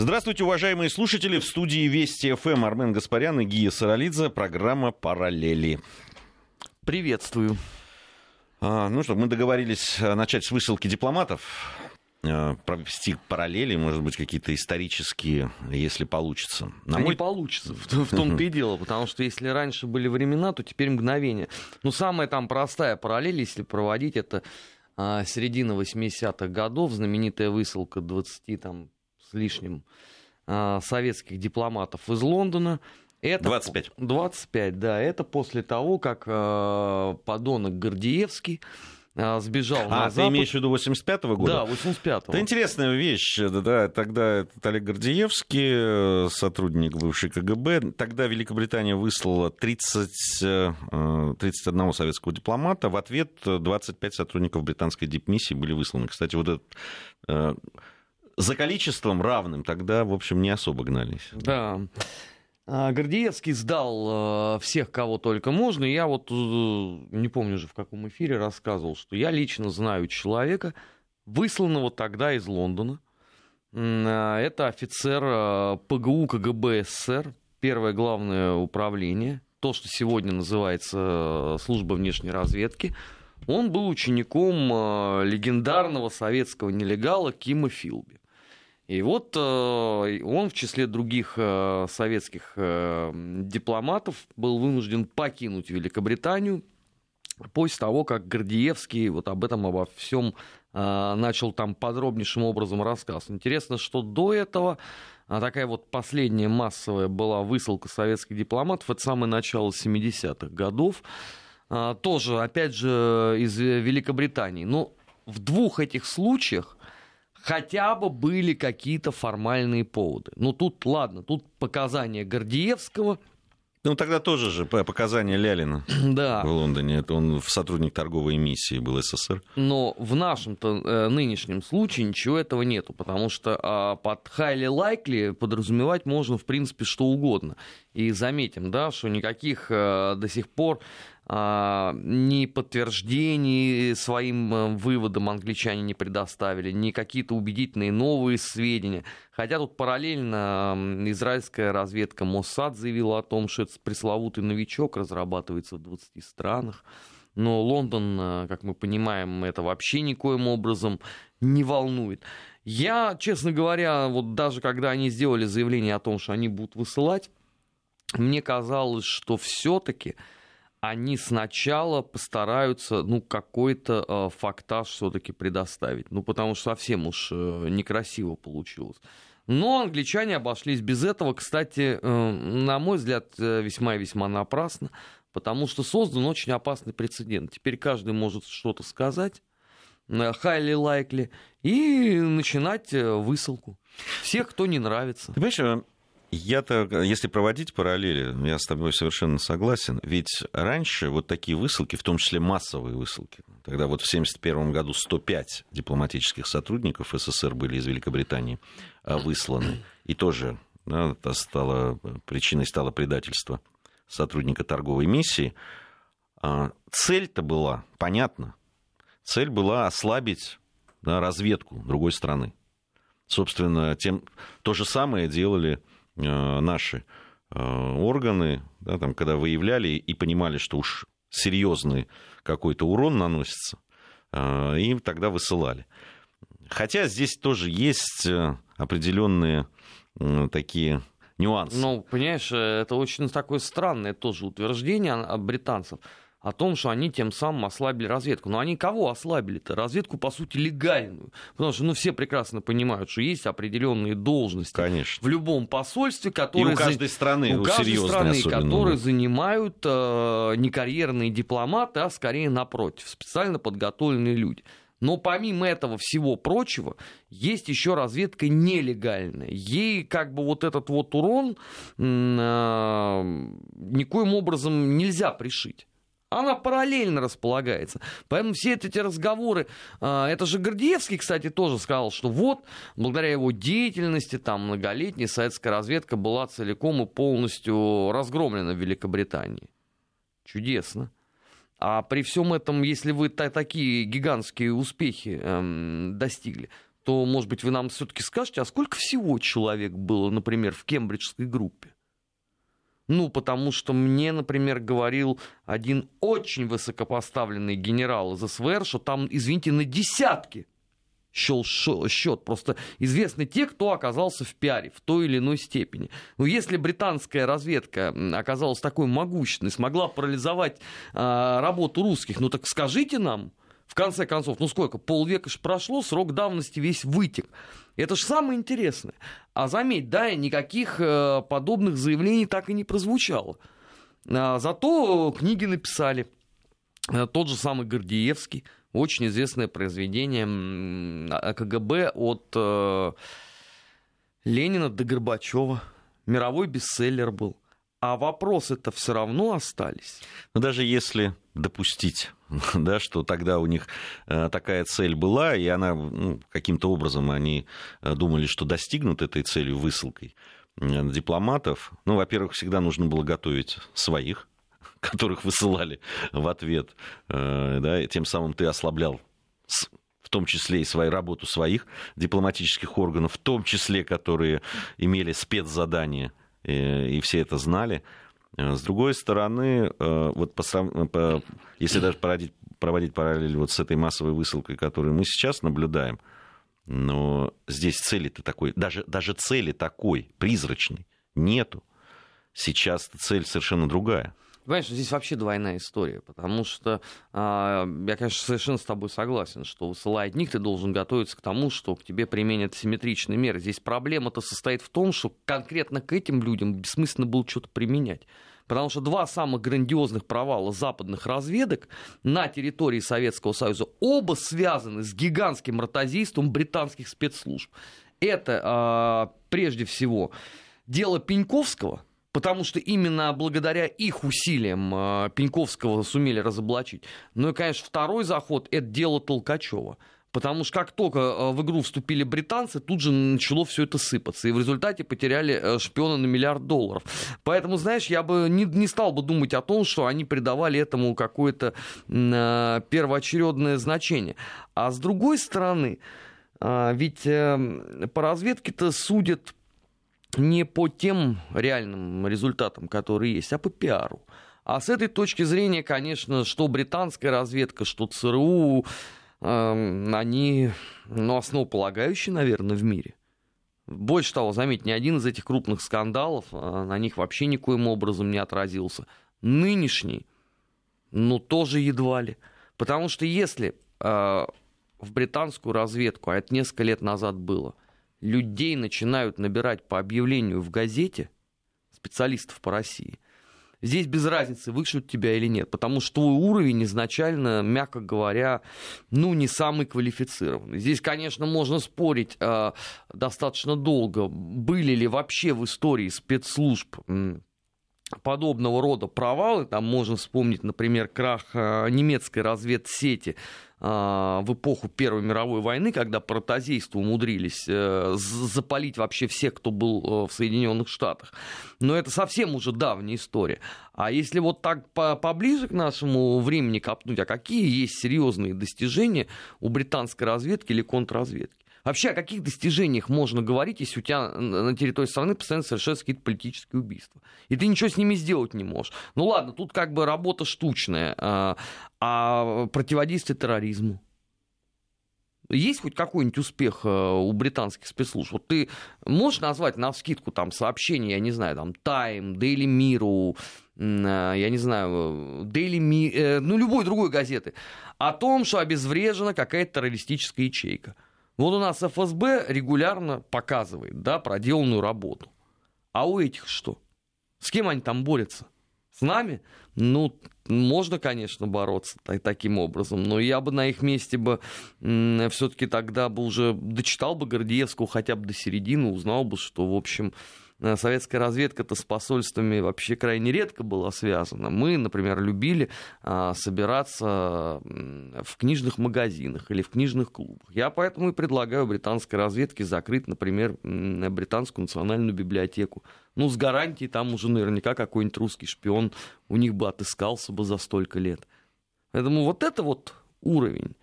Здравствуйте, уважаемые слушатели. В студии Вести ФМ Армен Гаспарян и Гия Саралидзе. Программа «Параллели». Приветствую. А, ну что, мы договорились э, начать с высылки дипломатов э, провести параллели, может быть, какие-то исторические, если получится. На мой... Не получится, в, в том-то и дело, потому что если раньше были времена, то теперь мгновение. Ну, самая там простая параллель, если проводить, это а, середина 80-х годов, знаменитая высылка 20 там, с лишним а, советских дипломатов из Лондона. Это, 25. 25, да. Это после того, как э, подонок Гордеевский э, сбежал а, на ты Запад. имеешь в виду 85-го года? Да, 85-го. Это интересная вещь. Да, тогда этот Олег Гордеевский, сотрудник бывшей КГБ, тогда Великобритания выслала 30, 31 советского дипломата. В ответ 25 сотрудников британской дипмиссии были высланы. Кстати, вот этот за количеством равным тогда, в общем, не особо гнались. Да. А, Гордеевский сдал э, всех, кого только можно. Я вот э, не помню уже в каком эфире рассказывал, что я лично знаю человека, высланного тогда из Лондона. А, это офицер э, ПГУ КГБ СССР, первое главное управление, то, что сегодня называется служба внешней разведки. Он был учеником легендарного советского нелегала Кима Филби. И вот э, он в числе других э, советских э, дипломатов был вынужден покинуть Великобританию после того, как Гордеевский вот об этом, обо всем начал там подробнейшим образом рассказ. Интересно, что до этого такая вот последняя массовая была высылка советских дипломатов, это самое начало 70-х годов, тоже, опять же, из Великобритании. Но в двух этих случаях хотя бы были какие-то формальные поводы. Ну тут, ладно, тут показания Гордеевского, ну, тогда тоже же показания Лялина да. в Лондоне. Это он сотрудник торговой миссии был СССР. Но в нашем-то э, нынешнем случае ничего этого нету, потому что э, под highly likely подразумевать можно, в принципе, что угодно. И заметим, да, что никаких э, до сих пор а, ни подтверждений своим э, выводам англичане не предоставили, ни какие-то убедительные новые сведения. Хотя тут параллельно израильская разведка Моссад заявила о том, что этот пресловутый новичок разрабатывается в 20 странах. Но Лондон, э, как мы понимаем, это вообще никоим образом не волнует. Я, честно говоря, вот даже когда они сделали заявление о том, что они будут высылать, мне казалось, что все-таки они сначала постараются, ну, какой-то э, фактаж все-таки предоставить. Ну, потому что совсем уж э, некрасиво получилось. Но англичане обошлись без этого, кстати, э, на мой взгляд, э, весьма и весьма напрасно, потому что создан очень опасный прецедент. Теперь каждый может что-то сказать, э, highly likely, и начинать э, высылку. Всех, кто не нравится. Ты понимаешь, э, я-то, если проводить параллели, я с тобой совершенно согласен. Ведь раньше вот такие высылки, в том числе массовые высылки, тогда вот в 1971 году 105 дипломатических сотрудников СССР были из Великобритании а, высланы. И тоже да, это стало, причиной стало предательство сотрудника торговой миссии. А, цель-то была, понятно, цель была ослабить да, разведку другой страны. Собственно, тем, то же самое делали наши э, органы, да, там, когда выявляли и понимали, что уж серьезный какой-то урон наносится, э, им тогда высылали. Хотя здесь тоже есть определенные такие нюансы. Ну, понимаешь, это очень такое странное тоже утверждение британцев о том, что они тем самым ослабили разведку. Но они кого ослабили-то? Разведку, по сути, легальную. Потому что ну, все прекрасно понимают, что есть определенные должности Конечно. в любом посольстве, которые... И у каждой страны, у каждой страны, особенно, которые да. занимают э, не карьерные дипломаты, а скорее напротив, специально подготовленные люди. Но помимо этого всего прочего, есть еще разведка нелегальная. Ей как бы вот этот вот урон э, никоим образом нельзя пришить она параллельно располагается. Поэтому все эти разговоры, а, это же Гордеевский, кстати, тоже сказал, что вот, благодаря его деятельности, там, многолетняя советская разведка была целиком и полностью разгромлена в Великобритании. Чудесно. А при всем этом, если вы такие гигантские успехи эм, достигли, то, может быть, вы нам все-таки скажете, а сколько всего человек было, например, в кембриджской группе? Ну, потому что мне, например, говорил один очень высокопоставленный генерал из СВР, что там, извините, на десятки счел счет. Просто известны те, кто оказался в пиаре в той или иной степени. Но если британская разведка оказалась такой могущественной, смогла парализовать а, работу русских, ну так скажите нам, в конце концов, ну сколько, полвека же прошло, срок давности весь вытек. Это же самое интересное. А заметь, да, никаких э, подобных заявлений так и не прозвучало. А, зато книги написали. Э, тот же самый Гордеевский, очень известное произведение КГБ от э, Ленина до Горбачева. Мировой бестселлер был. А вопросы-то все равно остались. Но даже если допустить, да, что тогда у них э, такая цель была, и она ну, каким-то образом они э, думали, что достигнут этой целью высылкой э, дипломатов. Ну, во-первых, всегда нужно было готовить своих, которых высылали в ответ, да, и тем самым ты ослаблял в том числе и свою работу своих дипломатических органов, в том числе, которые имели спецзадания и все это знали. Э, с другой стороны, э, вот по, по, если даже проводить, проводить параллель вот с этой массовой высылкой, которую мы сейчас наблюдаем, но здесь цели-то такой, даже, даже цели такой, призрачной, нету. Сейчас цель совершенно другая. Понимаешь, здесь вообще двойная история, потому что э, я, конечно, совершенно с тобой согласен, что высылая одних, ты должен готовиться к тому, что к тебе применят симметричные меры. Здесь проблема-то состоит в том, что конкретно к этим людям бессмысленно было что-то применять. Потому что два самых грандиозных провала западных разведок на территории Советского Союза оба связаны с гигантским ротозейством британских спецслужб. Это э, прежде всего дело Пеньковского – потому что именно благодаря их усилиям э, Пеньковского сумели разоблачить. Ну и, конечно, второй заход – это дело Толкачева. Потому что как только э, в игру вступили британцы, тут же начало все это сыпаться. И в результате потеряли э, шпиона на миллиард долларов. Поэтому, знаешь, я бы не, не стал бы думать о том, что они придавали этому какое-то э, первоочередное значение. А с другой стороны, э, ведь э, по разведке-то судят не по тем реальным результатам, которые есть, а по пиару. А с этой точки зрения, конечно, что британская разведка, что ЦРУ, э, они ну, основополагающие, наверное, в мире. Больше того, заметь, ни один из этих крупных скандалов э, на них вообще никоим образом не отразился. Нынешний, ну, тоже едва ли. Потому что если э, в британскую разведку, а это несколько лет назад было, людей начинают набирать по объявлению в газете, специалистов по России, здесь без разницы, вышлют тебя или нет, потому что твой уровень изначально, мягко говоря, ну, не самый квалифицированный. Здесь, конечно, можно спорить э, достаточно долго, были ли вообще в истории спецслужб подобного рода провалы. Там можно вспомнить, например, крах э, немецкой разведсети а, в эпоху Первой мировой войны, когда протозейство умудрились э, запалить вообще всех, кто был э, в Соединенных Штатах. Но это совсем уже давняя история. А если вот так поближе к нашему времени копнуть, а какие есть серьезные достижения у британской разведки или контрразведки? Вообще, о каких достижениях можно говорить, если у тебя на территории страны постоянно совершаются какие-то политические убийства? И ты ничего с ними сделать не можешь. Ну ладно, тут как бы работа штучная. А, а противодействие терроризму? Есть хоть какой-нибудь успех э, у британских спецслужб? Вот ты можешь назвать на вскидку там сообщения, я не знаю, там Time, Daily Mirror, э, я не знаю, Daily Mi, э, ну любой другой газеты, о том, что обезврежена какая-то террористическая ячейка. Вот у нас ФСБ регулярно показывает, да, проделанную работу. А у этих что? С кем они там борются? С нами? Ну, можно, конечно, бороться таким образом, но я бы на их месте бы все-таки тогда бы уже дочитал бы Гордеевского хотя бы до середины, узнал бы, что, в общем, советская разведка-то с посольствами вообще крайне редко была связана. Мы, например, любили а, собираться в книжных магазинах или в книжных клубах. Я поэтому и предлагаю британской разведке закрыть, например, британскую национальную библиотеку. Ну, с гарантией там уже наверняка какой-нибудь русский шпион у них бы отыскался бы за столько лет. Поэтому вот это вот уровень.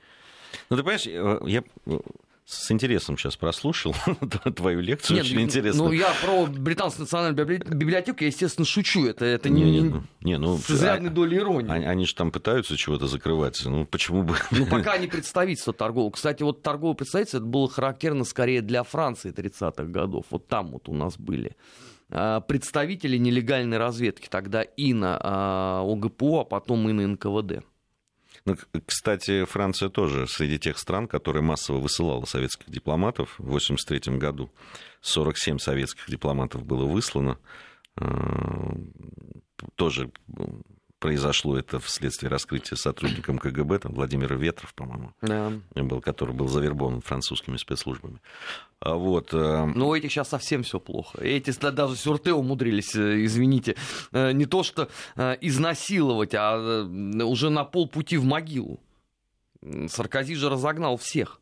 Ну, ты понимаешь, э, я с интересом сейчас прослушал твою лекцию, Нет, очень интересно. Ну, я про Британскую национальную библиотеку, я, естественно, шучу. Это, это не, не, не, не ну, с изрядной а, долей иронии. Они, они же там пытаются чего-то закрывать. Ну, почему бы... Ну, пока не представительство торгового. Кстати, вот торговое представительство, это было характерно скорее для Франции 30-х годов. Вот там вот у нас были а, представители нелегальной разведки. Тогда и на а, ОГПУ, а потом и на НКВД. Ну, кстати, Франция тоже среди тех стран, которые массово высылала советских дипломатов. В 1983 году 47 советских дипломатов было выслано. Э, тоже произошло это вследствие раскрытия сотрудником КГБ, там Владимир Ветров, по-моему, да. был, который был завербован французскими спецслужбами. А вот, э... Ну, у этих сейчас совсем все плохо. Эти даже сюрте умудрились, э, извините, э, не то что изнасиловать, а уже на полпути в могилу. Саркози же разогнал всех.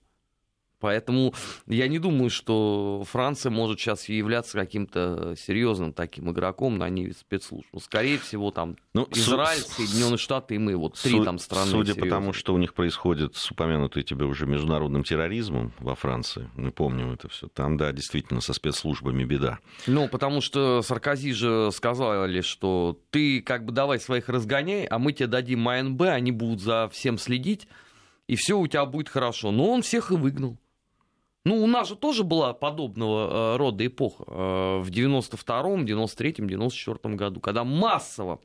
Поэтому я не думаю, что Франция может сейчас являться каким-то серьезным таким игроком на ниве спецслужб. Ну, скорее всего, там ну, Израиль, су- Соединенные Штаты и мы, вот три там страны. Судя по тому, что у них происходит с упомянутой тебе уже международным терроризмом во Франции, мы помним это все, там, да, действительно, со спецслужбами беда. Ну, потому что Саркози же сказали, что ты как бы давай своих разгоняй, а мы тебе дадим АНБ, они будут за всем следить, и все у тебя будет хорошо. Но он всех и выгнал. Ну, у нас же тоже была подобного э, рода эпоха э, в 92-м, 93-м, 94-м году, когда массово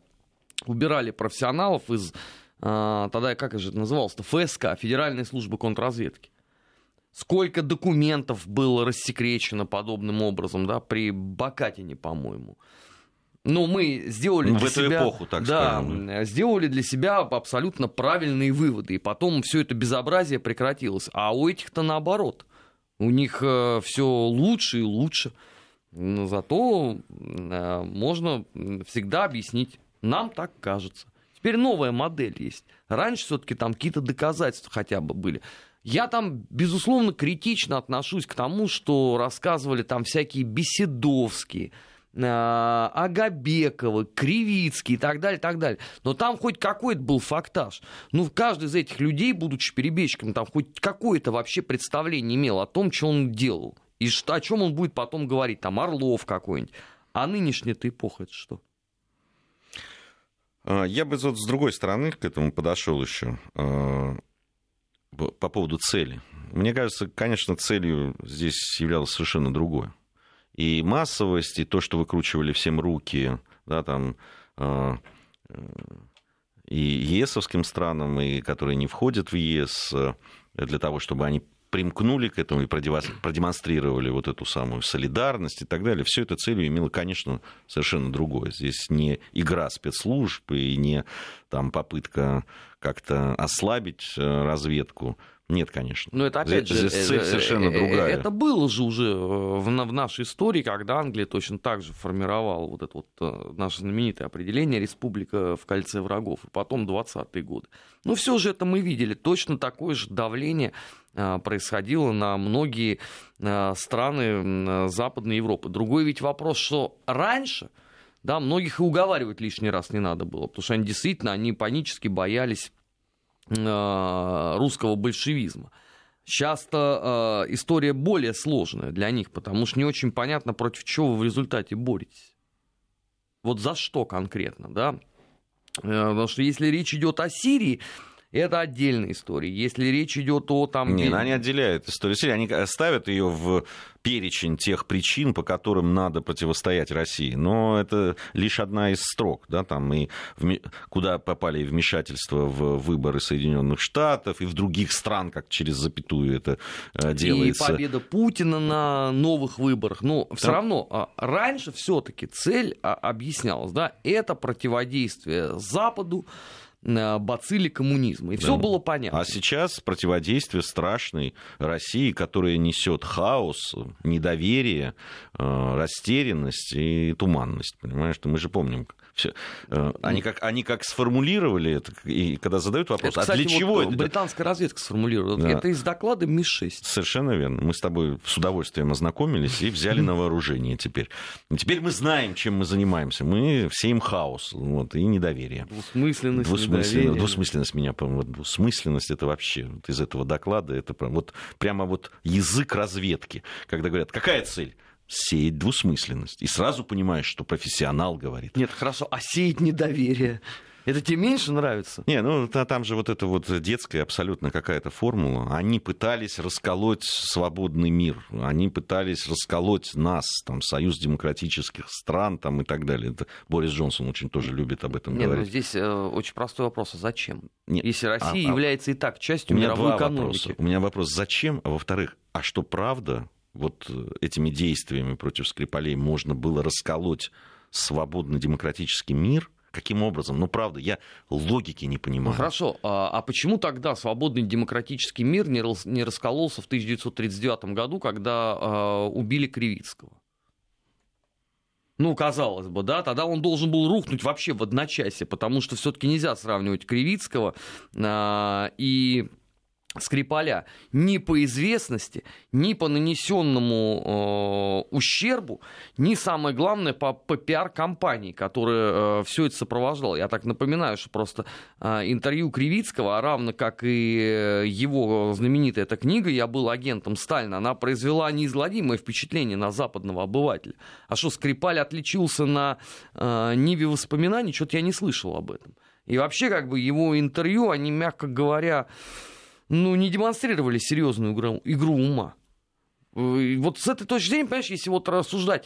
убирали профессионалов из, э, тогда как же это называлось-то, ФСК, Федеральной службы контрразведки. Сколько документов было рассекречено подобным образом, да, при Бакатине, по-моему. Но мы сделали ну, для в эту себя, эпоху, так да, скажем. сделали для себя абсолютно правильные выводы, и потом все это безобразие прекратилось. А у этих-то наоборот. У них э, все лучше и лучше. Но зато э, можно всегда объяснить. Нам так кажется. Теперь новая модель есть. Раньше все-таки там какие-то доказательства хотя бы были. Я там, безусловно, критично отношусь к тому, что рассказывали там всякие беседовские, а, Агабекова, Кривицкий и так далее, так далее. Но там хоть какой-то был фактаж. Ну, каждый из этих людей, будучи перебежчиком, там хоть какое-то вообще представление имел о том, что он делал. И что, о чем он будет потом говорить. Там Орлов какой-нибудь. А нынешняя-то эпоха это что? А, я бы вот с другой стороны к этому подошел еще а, по поводу цели. Мне кажется, конечно, целью здесь являлось совершенно другое и массовость, и то, что выкручивали всем руки, да, там, э, и ЕСовским странам, и которые не входят в ЕС, э, для того, чтобы они примкнули к этому и продемонстрировали вот эту самую солидарность и так далее. Все это целью имело, конечно, совершенно другое. Здесь не игра спецслужб и не там, попытка как-то ослабить э, разведку. Нет, конечно. Но это опять здесь, же здесь цель совершенно э, другая. Это было же уже в, в нашей истории, когда Англия точно так же формировала вот это вот наше знаменитое определение «республика в кольце врагов», и потом 20-е годы. Но все же это мы видели. Точно такое же давление происходило на многие страны Западной Европы. Другой ведь вопрос, что раньше да, многих и уговаривать лишний раз не надо было, потому что они действительно, они панически боялись русского большевизма. Часто э, история более сложная для них, потому что не очень понятно, против чего вы в результате боретесь. Вот за что конкретно, да? Э, потому что если речь идет о Сирии, это отдельная история. Если речь идет о там... Не, они отделяют историю Сирии, они ставят ее в перечень тех причин, по которым надо противостоять России. Но это лишь одна из строк, да, там и в, куда попали вмешательства в выборы Соединенных Штатов и в других стран, как через запятую это э, делается. И победа Путина на новых выборах. Но все да. равно а, раньше все-таки цель а, объяснялась, да, это противодействие Западу бацилли коммунизма. И да. все было понятно. А сейчас противодействие страшной России, которая несет хаос, недоверие, э, растерянность и туманность. Понимаешь, мы же помним, Все. Э, они как, они как сформулировали это, и когда задают вопрос, это, кстати, а для чего вот это? Британская разведка сформулировала. Да. Это из доклада МИ-6. Совершенно верно. Мы с тобой с удовольствием ознакомились и взяли на вооружение теперь. Теперь мы знаем, чем мы занимаемся. Мы сеем хаос вот, и недоверие. Двусмысленность, Двусмысленность, недоверие. двусмысленность меня, по-моему, двусмысленность это вообще вот из этого доклада, это вот прямо вот язык разведки, когда говорят, какая цель? сеять двусмысленность. И сразу понимаешь, что профессионал говорит. Нет, хорошо, а сеять недоверие? Это тебе меньше нравится? Не, ну там же вот это вот детская абсолютно какая-то формула. Они пытались расколоть свободный мир. Они пытались расколоть нас, там, Союз демократических стран там, и так далее. Это Борис Джонсон очень тоже любит об этом Нет, говорить. Ну, здесь э, очень простой вопрос. А зачем? Нет. Если Россия а, а является а... и так частью мировой экономики. Вопроса. У меня вопрос, зачем? А во-вторых, а что правда вот э, этими действиями против Скрипалей можно было расколоть свободный демократический мир, Каким образом? Ну, правда, я логики не понимаю. Хорошо. А, а почему тогда свободный демократический мир не, рас, не раскололся в 1939 году, когда а, убили Кривицкого? Ну, казалось бы, да, тогда он должен был рухнуть вообще в одночасье, потому что все-таки нельзя сравнивать Кривицкого а, и Скрипаля ни по известности, ни по нанесенному э, ущербу, ни самое главное по, по пиар-компании, которая э, все это сопровождала. Я так напоминаю, что просто э, интервью Кривицкого, а равно как и его знаменитая эта книга «Я был агентом Сталина», она произвела неизгладимое впечатление на западного обывателя. А что, Скрипаль отличился на э, ниве воспоминаний, что-то я не слышал об этом. И вообще, как бы, его интервью, они, мягко говоря, ну, не демонстрировали серьезную игру, игру ума. Э, вот с этой точки зрения, понимаешь, если вот рассуждать,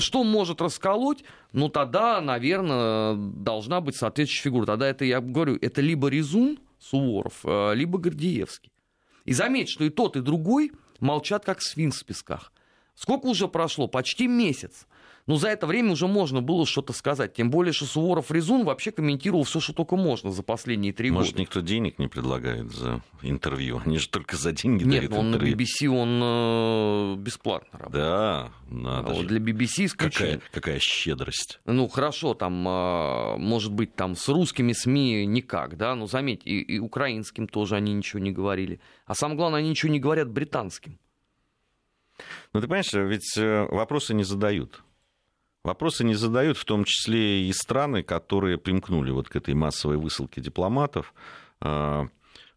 что может расколоть, ну тогда, наверное, должна быть соответствующая фигура. Тогда это, я говорю, это либо Резун, Суворов, э, либо Гордеевский. И заметь, что и тот, и другой молчат, как свинц в песках. Сколько уже прошло? Почти месяц. Но за это время уже можно было что-то сказать. Тем более, что Суворов Резун вообще комментировал все, что только можно за последние три года. Может, никто денег не предлагает за интервью? Они же только за деньги Нет, но он интервью. на BBC он э, бесплатно работает. Да, надо а вот Для BBC исключение. Какая, какая щедрость. Ну, хорошо, там, э, может быть, там с русскими СМИ никак, да, но заметь, и, и украинским тоже они ничего не говорили. А самое главное, они ничего не говорят британским. Ну, ты понимаешь, ведь э, вопросы не задают. Вопросы не задают, в том числе и страны, которые примкнули вот к этой массовой высылке дипломатов. А,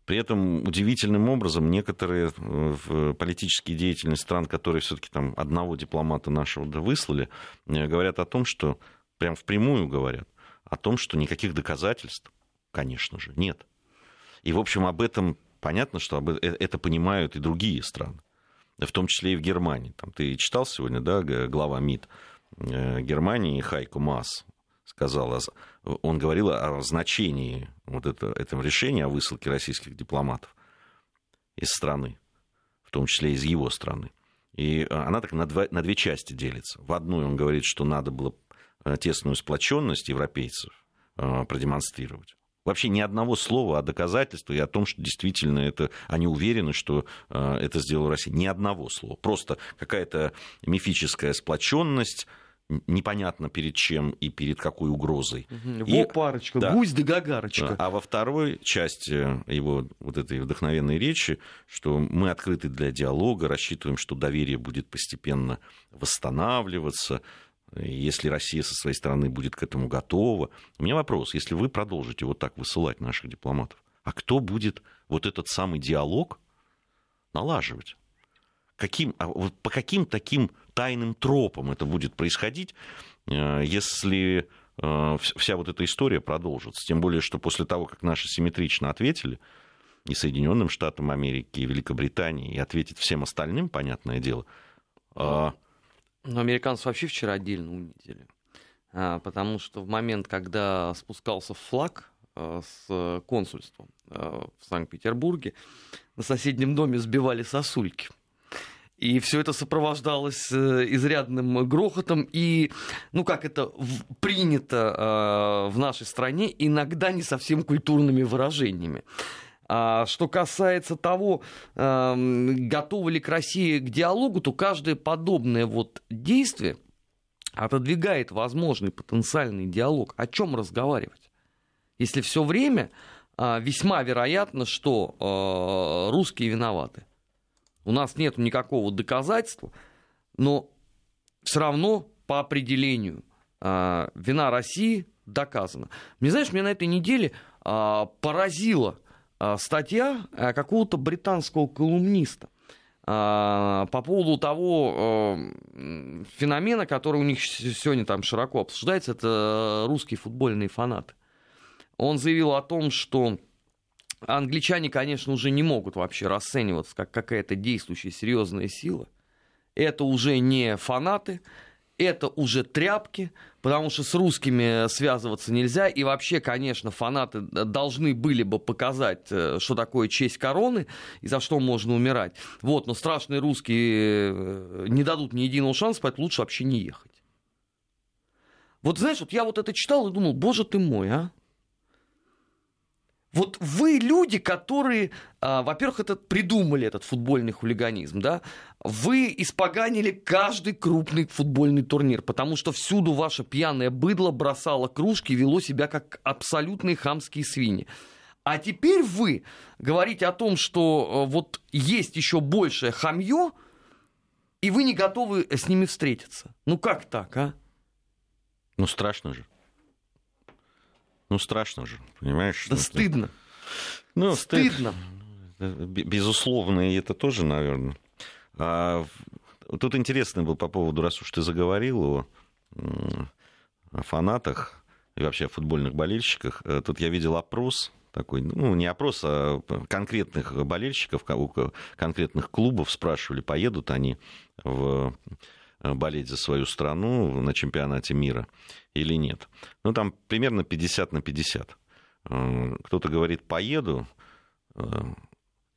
при этом удивительным образом некоторые э, политические деятели стран, которые все-таки там одного дипломата нашего выслали, э, говорят о том, что прям впрямую говорят о том, что никаких доказательств, конечно же, нет. И, в общем, об этом понятно, что э, это понимают и другие страны, в том числе и в Германии. Там, ты читал сегодня, да, глава МИД Германии Хайко Мас сказал, он говорил о значении вот это, этого решения о высылке российских дипломатов из страны, в том числе из его страны. И она так на, два, на две части делится. В одной он говорит, что надо было э, тесную сплоченность европейцев э, продемонстрировать. Вообще ни одного слова о доказательстве и о том, что действительно это, они уверены, что это сделала Россия. Ни одного слова. Просто какая-то мифическая сплоченность, непонятно перед чем и перед какой угрозой. Во парочка, да, гусь да гагарочка. А во второй части его вот этой вдохновенной речи, что мы открыты для диалога, рассчитываем, что доверие будет постепенно восстанавливаться, если Россия со своей стороны будет к этому готова. У меня вопрос, если вы продолжите вот так высылать наших дипломатов, а кто будет вот этот самый диалог налаживать? каким, а вот по каким таким тайным тропам это будет происходить, э, если э, вся вот эта история продолжится. Тем более, что после того, как наши симметрично ответили, и Соединенным Штатам Америки, и Великобритании, и ответить всем остальным, понятное дело. А Но американцы вообще вчера отдельно унизили. А, потому что в момент, когда спускался флаг э, с консульством в Санкт-Петербурге, на соседнем доме сбивали сосульки. И все это сопровождалось э, изрядным грохотом и, ну как это принято э, в нашей стране, иногда не совсем культурными выражениями. А что касается того, эм, готова ли к России к диалогу, то каждое подобное вот действие, отодвигает возможный потенциальный диалог. О чем разговаривать? Если все время а, весьма вероятно, что а, русские виноваты. У нас нет никакого доказательства, но все равно по определению а, вина России доказана. Мне знаешь, меня на этой неделе поразила статья какого-то британского колумниста по поводу того феномена, который у них сегодня там широко обсуждается, это русские футбольные фанаты. Он заявил о том, что англичане, конечно, уже не могут вообще расцениваться как какая-то действующая серьезная сила. Это уже не фанаты, это уже тряпки, потому что с русскими связываться нельзя. И вообще, конечно, фанаты должны были бы показать, э, что такое честь короны и за что можно умирать. Вот, но страшные русские э, не дадут ни единого шанса, поэтому лучше вообще не ехать. Вот знаешь, вот я вот это читал и думал, боже ты мой, а? Вот вы люди, которые, а, во-первых, этот, придумали этот футбольный хулиганизм, да, вы испоганили каждый крупный футбольный турнир, потому что всюду ваше пьяное быдло бросало кружки и вело себя как абсолютные хамские свиньи. А теперь вы говорите о том, что э, вот есть еще большее хамье, и вы не готовы с ними встретиться. Ну как так, а? Ну страшно же. Ну, страшно же, понимаешь? Да ну, стыдно. Ну, стыдно. Безусловно, и это тоже, наверное. А, тут интересно было по поводу, раз уж ты заговорил о, о фанатах и вообще о футбольных болельщиках. Э, тут я видел опрос такой, ну, не опрос, а конкретных болельщиков, конкретных клубов спрашивали, поедут они в Э, болеть за свою страну на чемпионате мира или нет. Ну, там примерно 50 на 50. Э, кто-то говорит, поеду.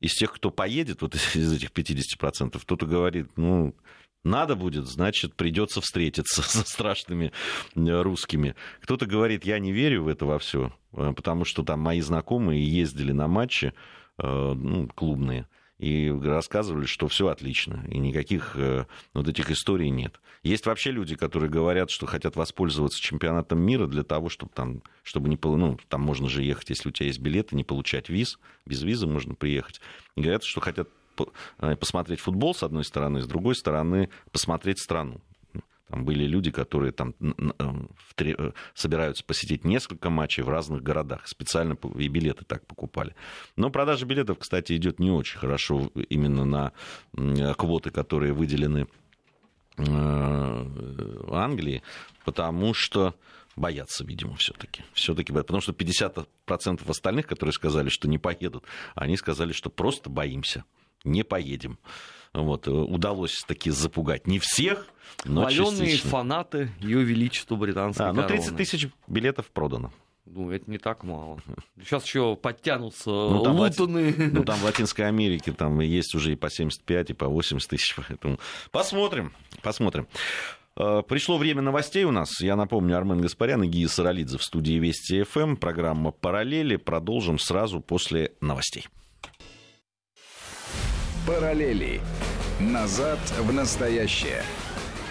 Э, из тех, кто поедет, вот из этих 50%, кто-то говорит, ну, надо будет, значит, придется встретиться со страшными русскими. Кто-то говорит, я не верю в это во все, потому что там мои знакомые ездили на матчи ну, клубные и рассказывали, что все отлично, и никаких э, вот этих историй нет. Есть вообще люди, которые говорят, что хотят воспользоваться чемпионатом мира для того, чтобы там, чтобы не, ну, там можно же ехать, если у тебя есть билеты, не получать виз, без визы можно приехать. И говорят, что хотят э, посмотреть футбол с одной стороны, с другой стороны посмотреть страну. Там были люди, которые там э, собираются посетить несколько матчей в разных городах. Специально и билеты так покупали. Но продажа билетов, кстати, идет не очень хорошо именно на квоты, которые выделены э, Англии, потому что боятся, видимо, все-таки. Все-таки, потому что 50% остальных, которые сказали, что не поедут, они сказали, что просто боимся, не поедем. Вот, э, удалось таки запугать не всех, но частично. фанаты Ее Величества Британской а, ну 30 тысяч билетов продано. Ну, это не так мало. Сейчас еще подтянутся ну, там Лутоны. В, ну, там в Латинской Америке там есть уже и по 75, и по 80 тысяч. Поэтому посмотрим, посмотрим. Э, пришло время новостей у нас. Я напомню, Армен Гаспарян и Гия Саралидзе в студии Вести ФМ. Программа «Параллели». Продолжим сразу после новостей. Параллели. Назад в настоящее.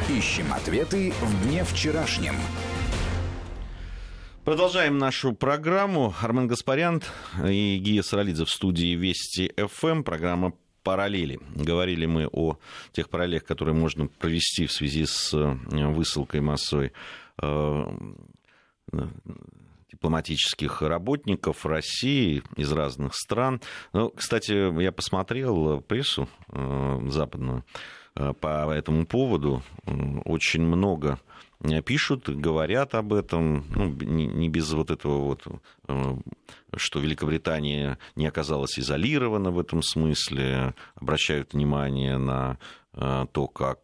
Ищем ответы в дне вчерашнем. Продолжаем нашу программу. Армен Гаспарян и Гия Саралидзе в студии Вести ФМ. Программа параллели. Говорили мы о тех параллелях, которые можно провести в связи с э, высылкой массовой э, дипломатических работников России из разных стран. Ну, кстати, я посмотрел прессу э, западную э, по этому поводу. Очень много пишут, говорят об этом, ну, не, без вот этого вот, э, что Великобритания не оказалась изолирована в этом смысле, обращают внимание на то, как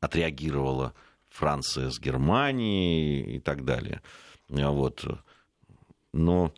отреагировала Франция с Германией и так далее. А вот. Но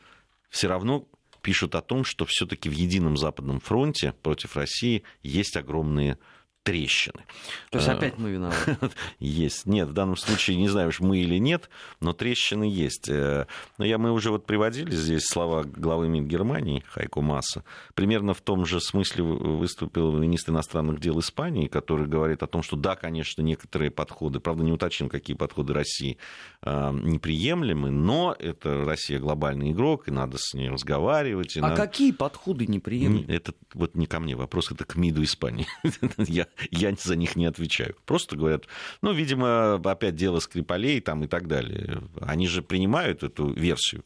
все равно пишут о том, что все-таки в едином Западном фронте против России есть огромные трещины. То есть опять мы виноваты? Есть. Нет, в данном случае не знаю, уж мы или нет, но трещины есть. Но я, мы уже вот приводили здесь слова главы МИД Германии Хайко Масса. Примерно в том же смысле выступил министр иностранных дел Испании, который говорит о том, что да, конечно, некоторые подходы, правда, не уточнил, какие подходы России неприемлемы, но это Россия глобальный игрок, и надо с ней разговаривать. а надо... какие подходы неприемлемы? Это вот не ко мне вопрос, это к МИДу Испании. я, я за них не отвечаю. Просто говорят, ну, видимо, опять дело Скрипалей там и так далее. Они же принимают эту версию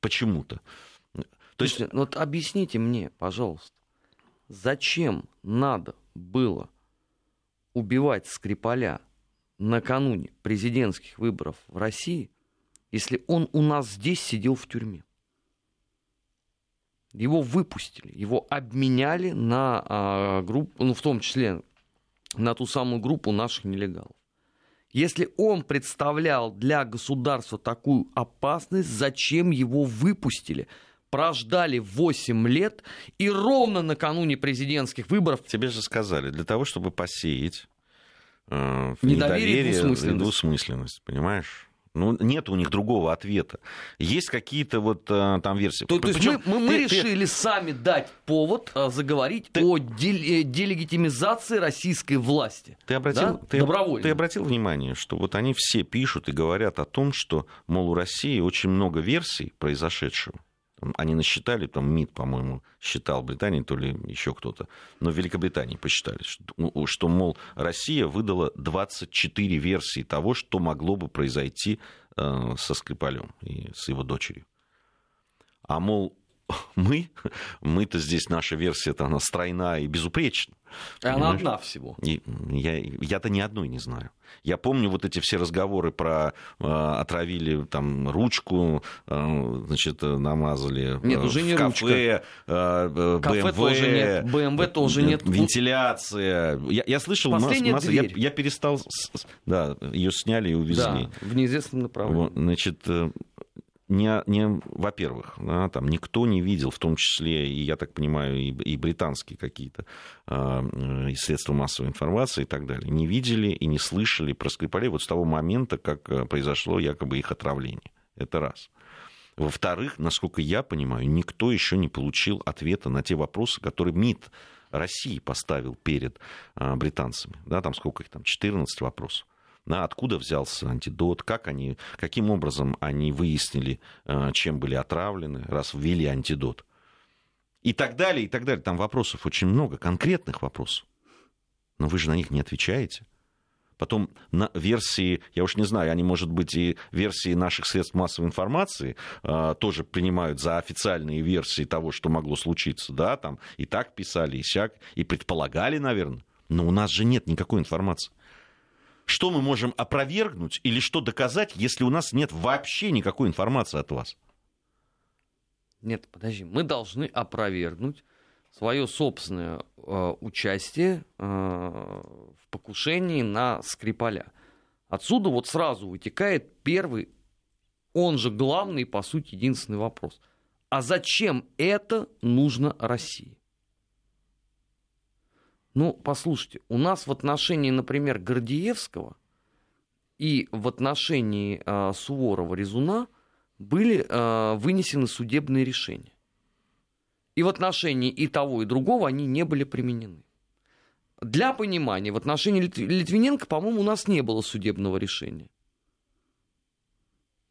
почему-то. То есть... Слушайте, вот объясните мне, пожалуйста, зачем надо было убивать Скрипаля накануне президентских выборов в России, если он у нас здесь сидел в тюрьме? Его выпустили, его обменяли на а, группу, ну, в том числе на ту самую группу наших нелегалов. Если он представлял для государства такую опасность, зачем его выпустили? Прождали 8 лет и ровно накануне президентских выборов... Тебе же сказали, для того, чтобы посеять э, недоверие, недоверие двусмысленность. двусмысленность, понимаешь? Ну, нет у них другого ответа. Есть какие-то вот а, там версии. То, то есть мы, мы, мы ты, решили ты... сами дать повод а, заговорить ты... о де- делегитимизации российской власти. Ты обратил, да? ты, Добровольно. Ты обратил внимание, что вот они все пишут и говорят о том, что, мол, у России очень много версий произошедшего. Они насчитали, там МИД, по-моему, считал Британии, то ли еще кто-то, но в Великобритании посчитали, что, что, мол, Россия выдала 24 версии того, что могло бы произойти э, со Скрипалем и с его дочерью. А, мол, мы, мы-то здесь, наша версия-то, она стройна и безупречна. И она одна всего. И я, я-то ни одной не знаю. Я помню вот эти все разговоры про э, отравили там ручку, э, значит, намазали нет, уже в не кафе, э, кафе BMW, тоже нет, BMW тоже нет. Вентиляция. Я, я слышал массу, массу я, я перестал, да, ее сняли и увезли. Да, в неизвестном направлении. Значит, не, не во-первых, да, там никто не видел, в том числе, и я так понимаю, и, и британские какие-то э, средства массовой информации и так далее, не видели и не слышали про Скрипалей вот с того момента, как э, произошло якобы их отравление. Это раз. Во-вторых, насколько я понимаю, никто еще не получил ответа на те вопросы, которые МИД России поставил перед э, британцами. Да, там сколько их там, 14 вопросов да, откуда взялся антидот, как они, каким образом они выяснили, э, чем были отравлены, раз ввели антидот. И так далее, и так далее. Там вопросов очень много, конкретных вопросов. Но вы же на них не отвечаете. Потом на версии, я уж не знаю, они, может быть, и версии наших средств массовой информации э, тоже принимают за официальные версии того, что могло случиться. Да, там и так писали, и сяк, и предполагали, наверное. Но у нас же нет никакой информации. Что мы можем опровергнуть или что доказать, если у нас нет вообще никакой информации от вас? Нет, подожди, мы должны опровергнуть свое собственное э, участие э, в покушении на Скрипаля. Отсюда вот сразу вытекает первый, он же главный, по сути, единственный вопрос. А зачем это нужно России? Ну, послушайте, у нас в отношении, например, Гордеевского и в отношении э, Суворова-Резуна были э, вынесены судебные решения. И в отношении и того, и другого они не были применены. Для понимания, в отношении Литвиненко, по-моему, у нас не было судебного решения.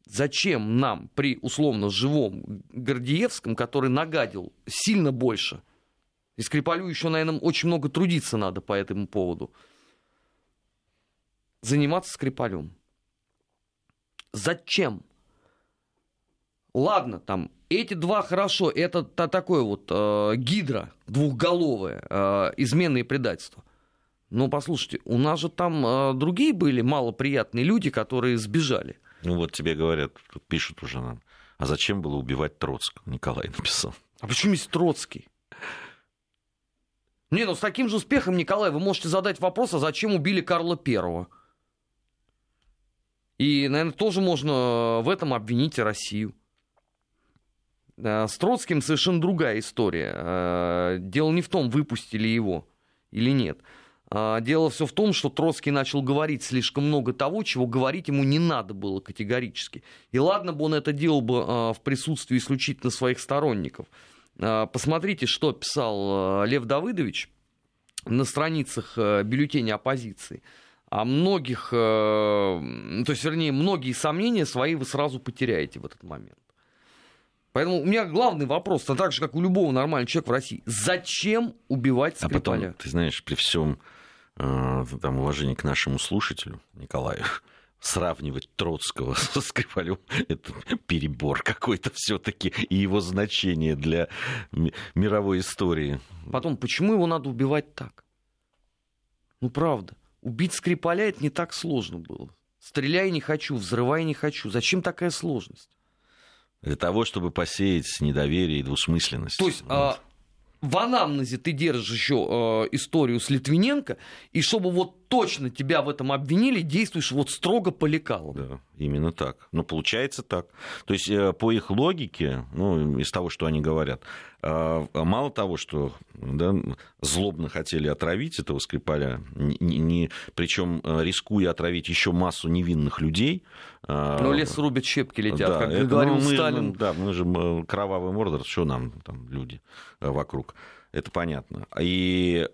Зачем нам при условно живом Гордеевском, который нагадил сильно больше, и Скрипалю еще, наверное, очень много трудиться надо по этому поводу. Заниматься Скрипалем. Зачем? Ладно, там эти два хорошо, это та, такое вот э, гидра двухголовое, э, измены и предательство. Но послушайте, у нас же там э, другие были малоприятные люди, которые сбежали. Ну вот тебе говорят, пишут уже нам, а зачем было убивать Троцкого, Николай написал. А почему есть Троцкий? Не, ну с таким же успехом, Николай, вы можете задать вопрос, а зачем убили Карла Первого? И, наверное, тоже можно в этом обвинить Россию. С Троцким совершенно другая история. Э, дело не в том, выпустили его или нет. А, дело все в том, что Троцкий начал говорить слишком много того, чего говорить ему не надо было категорически. И ладно бы он это делал бы в присутствии исключительно своих сторонников. А, посмотрите, что писал Лев Давыдович на страницах бюллетеня оппозиции. А многих, то есть, вернее, многие сомнения свои вы сразу потеряете в этот момент. Поэтому у меня главный вопрос, так же, как у любого нормального человека в России. Зачем убивать Скрипаля? А потом, ты знаешь, при всем Э, там, уважение к нашему слушателю Николаю, сравнивать Троцкого со Скрипалем, это перебор какой-то все-таки, и его значение для мировой истории. Потом, почему его надо убивать так? Ну, правда. Убить Скрипаля это не так сложно было. Стреляй не хочу, взрывай не хочу. Зачем такая сложность? Для того, чтобы посеять недоверие и двусмысленность. То есть, вот. а, в анамнезе ты держишь еще э, историю с Литвиненко, и чтобы вот точно тебя в этом обвинили, действуешь вот строго по лекалам. Да, именно так. Ну, получается так. То есть, э, по их логике, ну, из того, что они говорят, э, мало того, что да, злобно хотели отравить этого Скрипаля, не, не, причем э, рискуя отравить еще массу невинных людей. Но лес рубит, щепки летят, да, как это, говорил ну, мы, Сталин. Да, мы же кровавый мордор, что нам там люди вокруг. Это понятно. И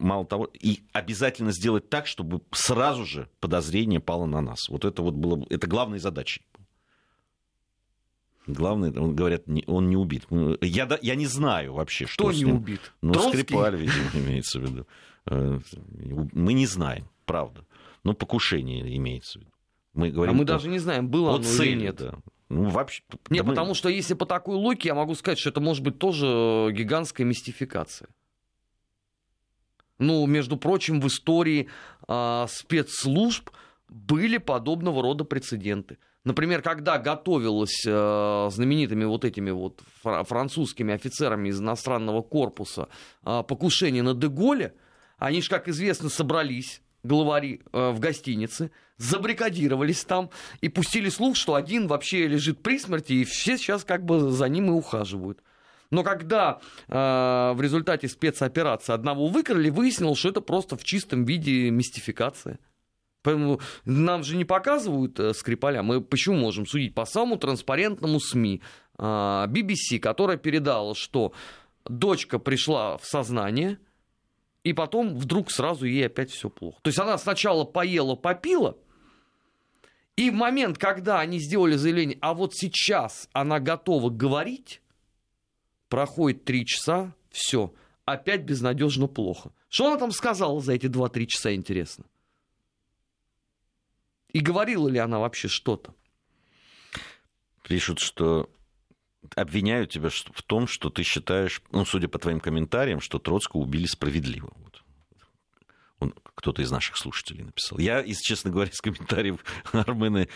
мало того, и обязательно сделать так, чтобы сразу же подозрение пало на нас. Вот это вот было, это главной задачей. Главное, он, говорят, он не убит. Я, я не знаю вообще, что Кто не ним. убит? Ну, Троцкий? Скрипаль, видимо, имеется в виду. Э, мы не знаем, правда. Но покушение имеется в виду. Мы говорим, а мы даже не знаем, было оно цель, или нет. Да. Ну, вообще, нет, да потому мы... что если по такой логике, я могу сказать, что это может быть тоже гигантская мистификация. Ну, между прочим, в истории э, спецслужб были подобного рода прецеденты. Например, когда готовилось э, знаменитыми вот этими вот французскими офицерами из иностранного корпуса э, покушение на Деголе, они же, как известно, собрались главари э, в гостинице, забрикадировались там и пустили слух, что один вообще лежит при смерти, и все сейчас как бы за ним и ухаживают. Но когда э, в результате спецоперации одного выкрали, выяснилось, что это просто в чистом виде мистификация. Поэтому нам же не показывают э, Скрипаля. Мы почему можем судить? По самому транспарентному СМИ э, BBC, которая передала, что дочка пришла в сознание, и потом вдруг сразу ей опять все плохо. То есть она сначала поела, попила, и в момент, когда они сделали заявление, а вот сейчас она готова говорить, проходит три часа, все, опять безнадежно плохо. Что она там сказала за эти 2-3 часа, интересно? И говорила ли она вообще что-то? Пишут, что обвиняют тебя в том, что ты считаешь, ну, судя по твоим комментариям, что Троцкого убили справедливо. Вот. Он, кто-то из наших слушателей написал. Я, если честно говоря, из комментариев Армена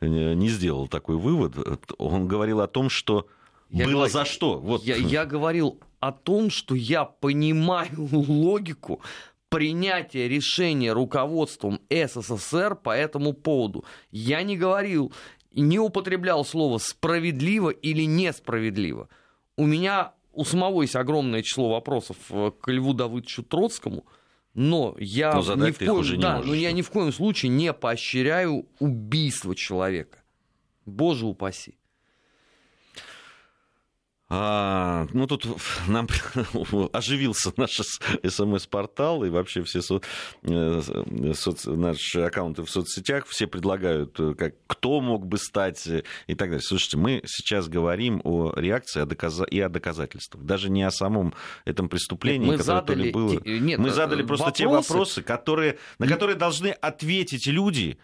не сделал такой вывод. Он говорил о том, что я было говор... за что? Вот. Я, я говорил о том, что я понимаю логику принятия решения руководством СССР по этому поводу. Я не говорил не употреблял слово справедливо или несправедливо. У меня у самого есть огромное число вопросов э, к Льву Давыдовичу Троцкому, но я, но ни в коем, да, но я ни в коем случае не поощряю убийство человека. Боже упаси. А, ну, тут нам оживился наш СМС-портал и вообще все со, э, соц, наши аккаунты в соцсетях. Все предлагают, э, как, кто мог бы стать э, и так далее. Слушайте, мы сейчас говорим о реакции о доказа... и о доказательствах. Даже не о самом этом преступлении, Нет, мы которое задали... было. Нет, мы задали просто вопросы... те вопросы, которые... на которые должны ответить люди,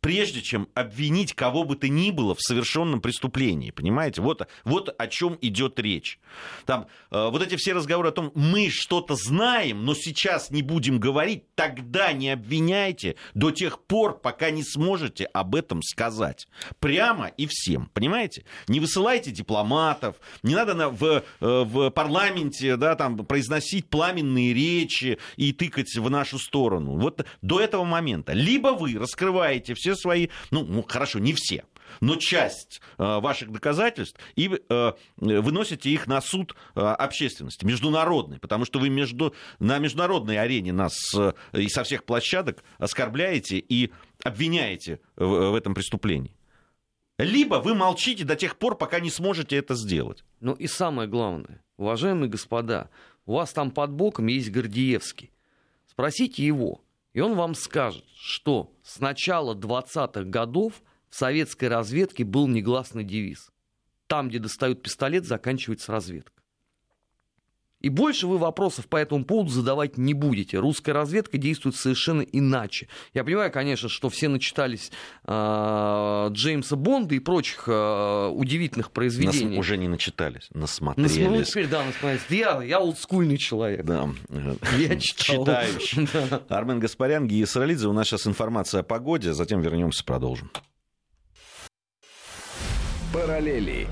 прежде чем обвинить кого бы то ни было в совершенном преступлении. Понимаете? Вот, вот о чем идет идет речь. Там э, вот эти все разговоры о том, мы что-то знаем, но сейчас не будем говорить, тогда не обвиняйте до тех пор, пока не сможете об этом сказать. Прямо и всем, понимаете? Не высылайте дипломатов, не надо на, в, э, в парламенте да, там, произносить пламенные речи и тыкать в нашу сторону. Вот до этого момента. Либо вы раскрываете все свои, ну, ну хорошо, не все, но часть э, ваших доказательств и э, выносите их на суд э, общественности, международный, потому что вы между, на международной арене нас и со всех площадок оскорбляете и обвиняете в, этом преступлении. Либо вы молчите до тех пор, пока не сможете это сделать. Ну и самое главное, уважаемые господа, у вас там под боком есть Гордеевский. Спросите его, и он вам скажет, что с начала 20-х годов в советской разведке был негласный девиз. Там, где достают пистолет, заканчивается разведка. И больше вы вопросов по этому поводу задавать не будете. Русская разведка действует совершенно иначе. Я понимаю, конечно, что все начитались э, Джеймса Бонда и прочих э, удивительных произведений. Нас уже не начитались, насмотрелись. Насмотрелись, да, насмотрелись. Я, я олдскульный человек. Да. Я читал. Читающий. да. Армен Гаспарян, Гия Саралидзе. У нас сейчас информация о погоде, затем вернемся, продолжим. Параллели.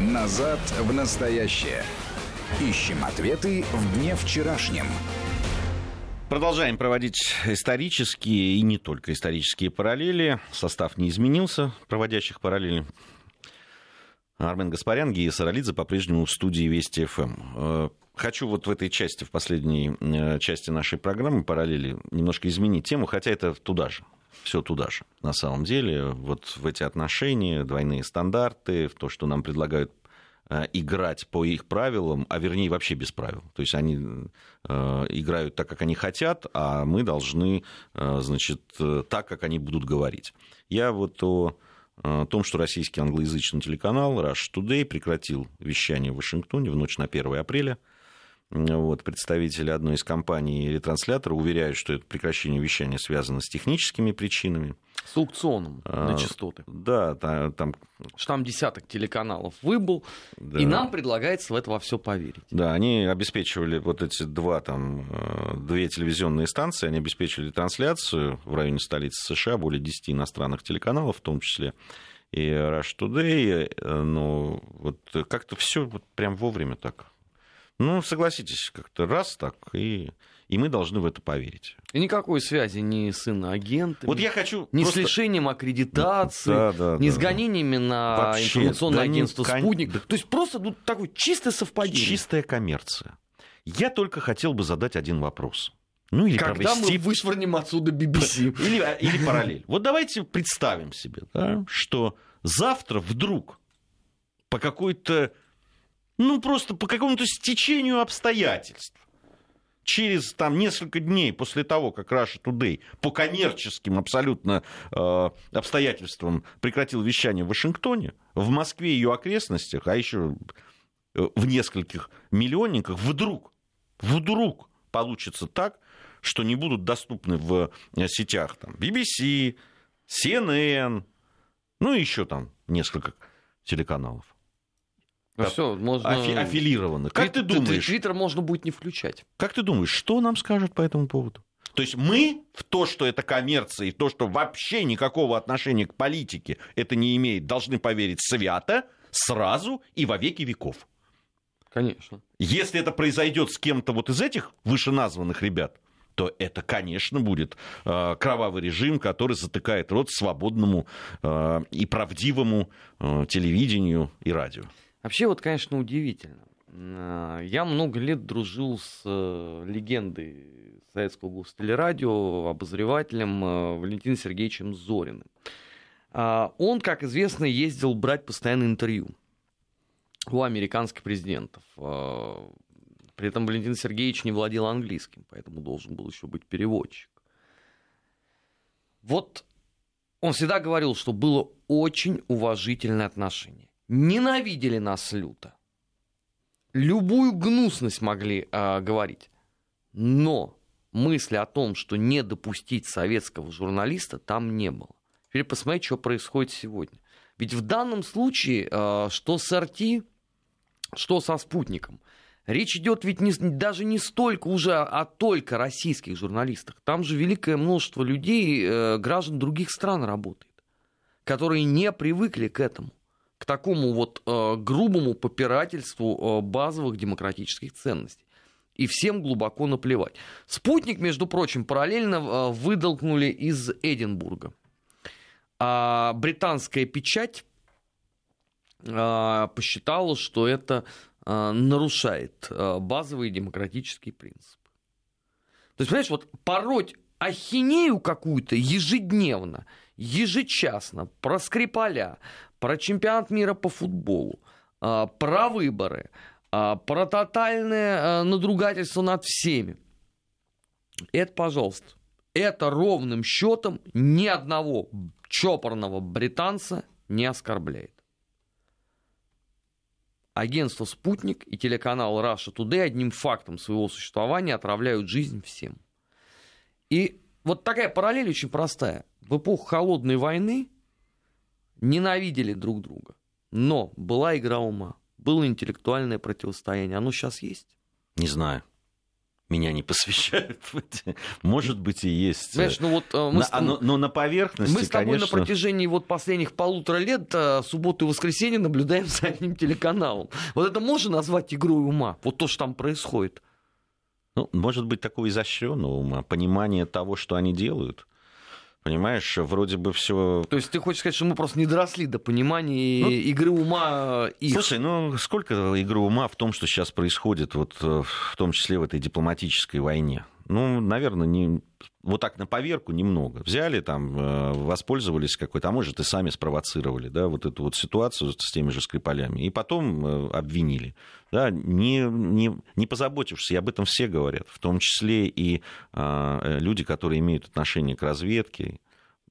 Назад в настоящее. Ищем ответы в дне вчерашнем. Продолжаем проводить исторические и не только исторические параллели. Состав не изменился проводящих параллели. Армен Гаспарян, Гия Саралидзе по-прежнему в студии Вести ФМ. Э, хочу вот в этой части, в последней э, части нашей программы параллели немножко изменить тему, хотя это туда же. Все туда же. На самом деле, вот в эти отношения, двойные стандарты, в то, что нам предлагают Э, играть по их правилам, а вернее вообще без правил. То есть они э, играют так, как они хотят, а мы должны, э, значит, так, как они будут говорить. Я вот о том, что российский англоязычный телеканал Rush Today прекратил вещание в Вашингтоне в ночь на 1 апреля – вот, представители одной из компаний ретранслятора уверяют, что это прекращение вещания связано с техническими причинами. С аукционом а, на частоты. Да, там... там... Что там десяток телеканалов выбыл, да. и нам предлагается в это во все поверить. Да, они обеспечивали вот эти два, там, э, две телевизионные станции, они обеспечивали трансляцию в районе столицы США, более 10 иностранных телеканалов, в том числе и Rush Today, но вот как-то все вот прям вовремя так ну, согласитесь, как-то раз так, и, и мы должны в это поверить. И никакой связи ни с иноагентами, вот я хочу ни просто... с лишением аккредитации, да, да, ни да, с гонениями на Вообще, информационное да агентство не... «Спутник». Да. То есть просто ну, такое чистое совпадение. Чистая коммерция. Я только хотел бы задать один вопрос. Ну, или Когда провести... мы вышвырнем отсюда BBC. Или, или параллель. Вот давайте представим себе, да, что завтра вдруг по какой-то ну, просто по какому-то стечению обстоятельств. Через там, несколько дней после того, как Russia Today по коммерческим абсолютно э, обстоятельствам прекратил вещание в Вашингтоне, в Москве и ее окрестностях, а еще э, в нескольких миллионниках, вдруг, вдруг получится так, что не будут доступны в э, сетях там, BBC, CNN, ну и еще там несколько телеканалов. Ну, все, можно... Афи- аффилированных. Как ты думаешь? Твиттер можно будет не включать. Как ты думаешь, что нам скажут по этому поводу? То есть мы в то, что это коммерция, и в то, что вообще никакого отношения к политике это не имеет, должны поверить свято, сразу и во веки веков. Конечно. Если это произойдет с кем-то вот из этих вышеназванных ребят, то это, конечно, будет э, кровавый режим, который затыкает рот свободному э, и правдивому э, телевидению и радио. Вообще, вот, конечно, удивительно. А, я много лет дружил с э, легендой советского гостелерадио, обозревателем э, Валентином Сергеевичем Зориным. А, он, как известно, ездил брать постоянно интервью у американских президентов. А, при этом Валентин Сергеевич не владел английским, поэтому должен был еще быть переводчик. Вот он всегда говорил, что было очень уважительное отношение ненавидели нас люто. Любую гнусность могли э, говорить. Но мысли о том, что не допустить советского журналиста, там не было. Теперь посмотрите, что происходит сегодня. Ведь в данном случае, э, что с РТ, что со спутником, речь идет ведь не, даже не столько уже о только российских журналистах. Там же великое множество людей, э, граждан других стран работает, которые не привыкли к этому к такому вот э, грубому попирательству э, базовых демократических ценностей. И всем глубоко наплевать. Спутник, между прочим, параллельно э, выдолкнули из Эдинбурга. А британская печать а, посчитала, что это а, нарушает а, базовые демократические принципы. То есть, понимаешь, вот пороть ахинею какую-то ежедневно, ежечасно про Скрипаля, про чемпионат мира по футболу, про выборы, про тотальное надругательство над всеми. Это, пожалуйста, это ровным счетом ни одного чопорного британца не оскорбляет агентство «Спутник» и телеканал «Раша Today» одним фактом своего существования отравляют жизнь всем. И вот такая параллель очень простая. В эпоху холодной войны ненавидели друг друга. Но была игра ума, было интеллектуальное противостояние. Оно сейчас есть? Не знаю меня не посвящают. Может быть, и есть. Знаешь, ну вот э, мы на, с... но, но на поверхности, Мы с тобой конечно... на протяжении вот последних полутора лет э, субботу и воскресенье наблюдаем за одним телеканалом. Вот это можно назвать игрой ума? Вот то, что там происходит. Ну, может быть, такого изощренного ума, понимание того, что они делают. Понимаешь, вроде бы все. То есть ты хочешь сказать, что мы просто не доросли до понимания ну, игры ума их? Слушай, ну сколько игры ума в том, что сейчас происходит, вот э, в том числе в этой дипломатической войне? Ну, наверное, не, вот так на поверку немного. Взяли там, э, воспользовались какой-то, а может и сами спровоцировали, да, вот эту вот ситуацию с теми же Скрипалями, и потом э, обвинили, да, не, не, не позаботившись, и об этом все говорят, в том числе и а, люди, которые имеют отношение к разведке,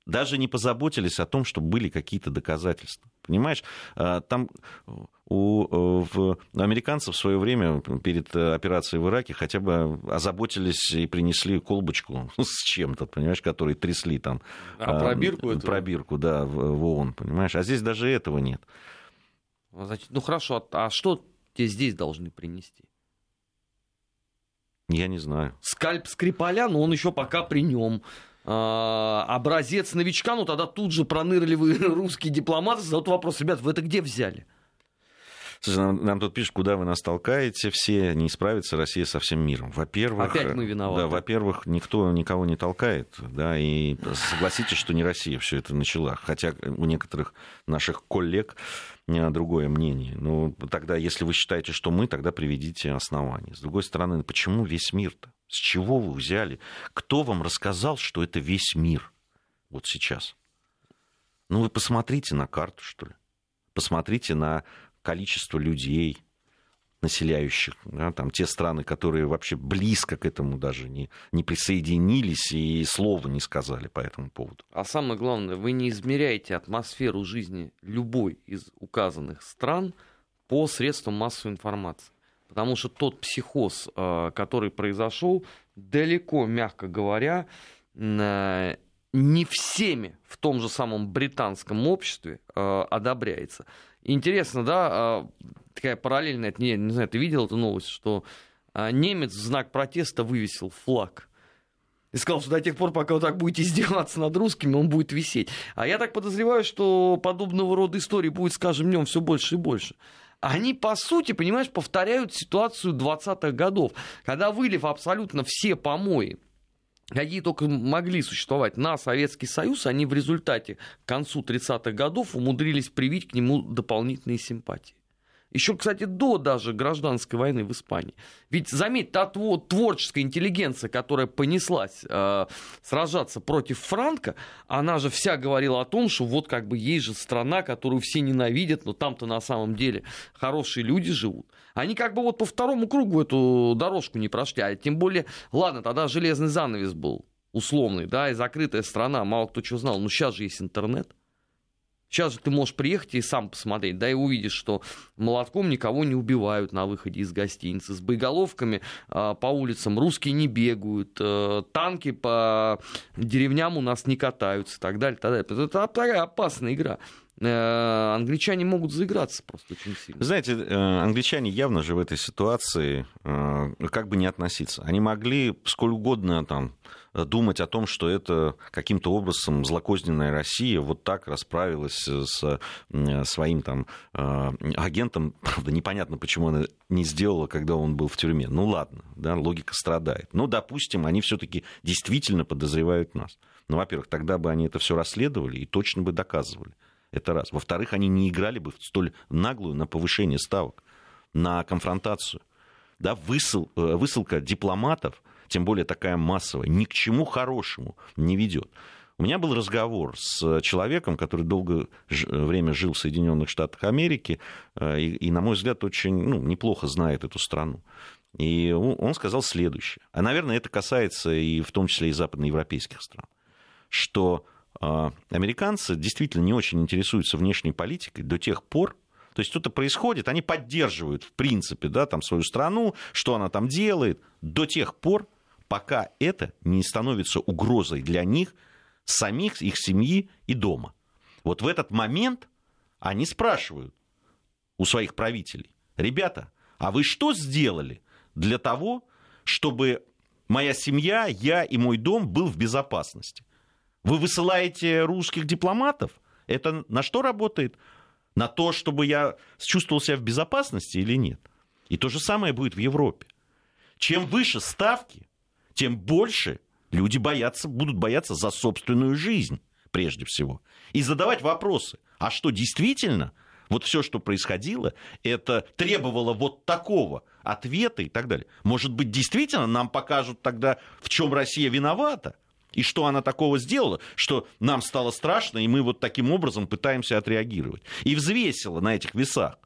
даже не позаботились о том, чтобы были какие-то доказательства. Понимаешь, а, там у э, в, американцев в свое время перед операцией в Ираке хотя бы озаботились и принесли колбочку с чем-то, понимаешь, которые трясли там. А, пробирку а, Пробирку, да, в, в ООН, понимаешь. А здесь даже этого нет. Значит, ну хорошо, а что тебе здесь должны принести? Я не знаю. Скальп Скрипаля, но он еще пока при нем. А, образец новичка, ну тогда тут же пронырливые русские дипломаты задают вопрос, ребят, вы это где взяли? Слушай, нам, нам тут пишут, куда вы нас толкаете, все не справится Россия со всем миром. Во-первых, Опять мы виноваты. Да, во-первых, никто никого не толкает, да, и согласитесь, что не Россия все это начала, хотя у некоторых наших коллег другое мнение. Ну, тогда, если вы считаете, что мы, тогда приведите основания. С другой стороны, почему весь мир-то? С чего вы взяли? Кто вам рассказал, что это весь мир вот сейчас? Ну, вы посмотрите на карту, что ли. Посмотрите на количество людей, населяющих, да, там те страны, которые вообще близко к этому даже не, не присоединились и слова не сказали по этому поводу. А самое главное, вы не измеряете атмосферу жизни любой из указанных стран по средствам массовой информации. Потому что тот психоз, э, который произошел, далеко, мягко говоря, э, не всеми в том же самом британском обществе э, одобряется. Интересно, да, такая параллельная, не, не знаю, ты видел эту новость, что немец в знак протеста вывесил флаг. И сказал, что до тех пор, пока вы так будете издеваться над русскими, он будет висеть. А я так подозреваю, что подобного рода истории будет с каждым днем все больше и больше они, по сути, понимаешь, повторяют ситуацию 20-х годов, когда вылив абсолютно все помои какие только могли существовать на Советский Союз, они в результате к концу 30-х годов умудрились привить к нему дополнительные симпатии. Еще, кстати, до даже гражданской войны в Испании. Ведь, заметь, та творческая интеллигенция, которая понеслась э, сражаться против Франка, она же вся говорила о том, что вот как бы есть же страна, которую все ненавидят, но там-то на самом деле хорошие люди живут. Они как бы вот по второму кругу эту дорожку не прошли, а тем более, ладно, тогда железный занавес был условный, да, и закрытая страна, мало кто что знал, но сейчас же есть интернет – Сейчас же ты можешь приехать и сам посмотреть, да, и увидишь, что молотком никого не убивают на выходе из гостиницы. С боеголовками э, по улицам русские не бегают, э, танки по деревням у нас не катаются и так далее. Так далее. Это такая опасная игра англичане могут заиграться просто очень сильно. Знаете, э, англичане явно же в этой ситуации как бы не относиться. Они могли сколь угодно там думать о том, что это каким-то образом злокозненная Россия вот так расправилась с своим там э, агентом. Правда, непонятно, почему она не сделала, когда он был в тюрьме. Ну ладно, да, логика страдает. Но, допустим, они все-таки действительно подозревают нас. Ну, во-первых, тогда бы они это все расследовали и точно бы доказывали. Это раз. Во-вторых, они не играли бы в столь наглую на повышение ставок, на конфронтацию. Да, высыл, э, высылка дипломатов, тем более такая массовая, ни к чему хорошему не ведет. У меня был разговор с человеком, который долгое время жил в Соединенных Штатах Америки э, и, и на мой взгляд, очень ну, неплохо знает эту страну. И он сказал следующее. А, наверное, это касается и в том числе и западноевропейских стран. Что э, американцы действительно не очень интересуются внешней политикой до тех пор, то есть что-то происходит, они поддерживают, в принципе, да, там свою страну, что она там делает, до тех пор, пока это не становится угрозой для них, самих, их семьи и дома. Вот в этот момент они спрашивают у своих правителей, ребята, а вы что сделали для того, чтобы моя семья, я и мой дом был в безопасности? Вы высылаете русских дипломатов? Это на что работает? На то, чтобы я чувствовал себя в безопасности или нет? И то же самое будет в Европе. Чем выше ставки, тем больше люди боятся, будут бояться за собственную жизнь, прежде всего. И задавать вопросы. А что действительно вот все, что происходило, это требовало вот такого ответа и так далее. Может быть, действительно нам покажут тогда, в чем Россия виновата? И что она такого сделала, что нам стало страшно, и мы вот таким образом пытаемся отреагировать. И взвесила на этих весах,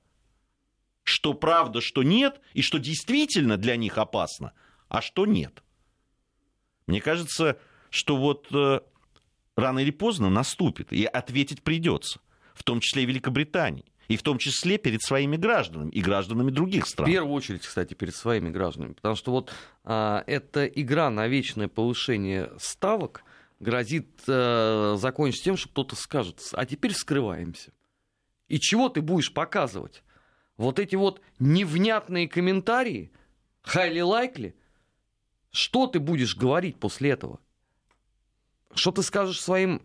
что правда, что нет, и что действительно для них опасно, а что нет. Мне кажется, что вот э, рано или поздно наступит, и ответить придется, в том числе и Великобритании и в том числе перед своими гражданами и гражданами других стран. В первую очередь, кстати, перед своими гражданами, потому что вот а, эта игра на вечное повышение ставок грозит а, закончиться тем, что кто-то скажет, а теперь скрываемся. И чего ты будешь показывать? Вот эти вот невнятные комментарии, highly likely, что ты будешь говорить после этого? Что ты скажешь своим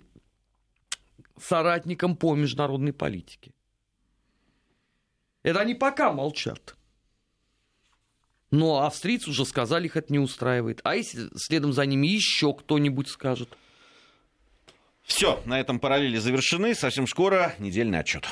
соратникам по международной политике? Это они пока молчат. Но австрийцы уже сказали, их это не устраивает. А если следом за ними еще кто-нибудь скажет? Все, на этом параллели завершены. Совсем скоро недельный отчет.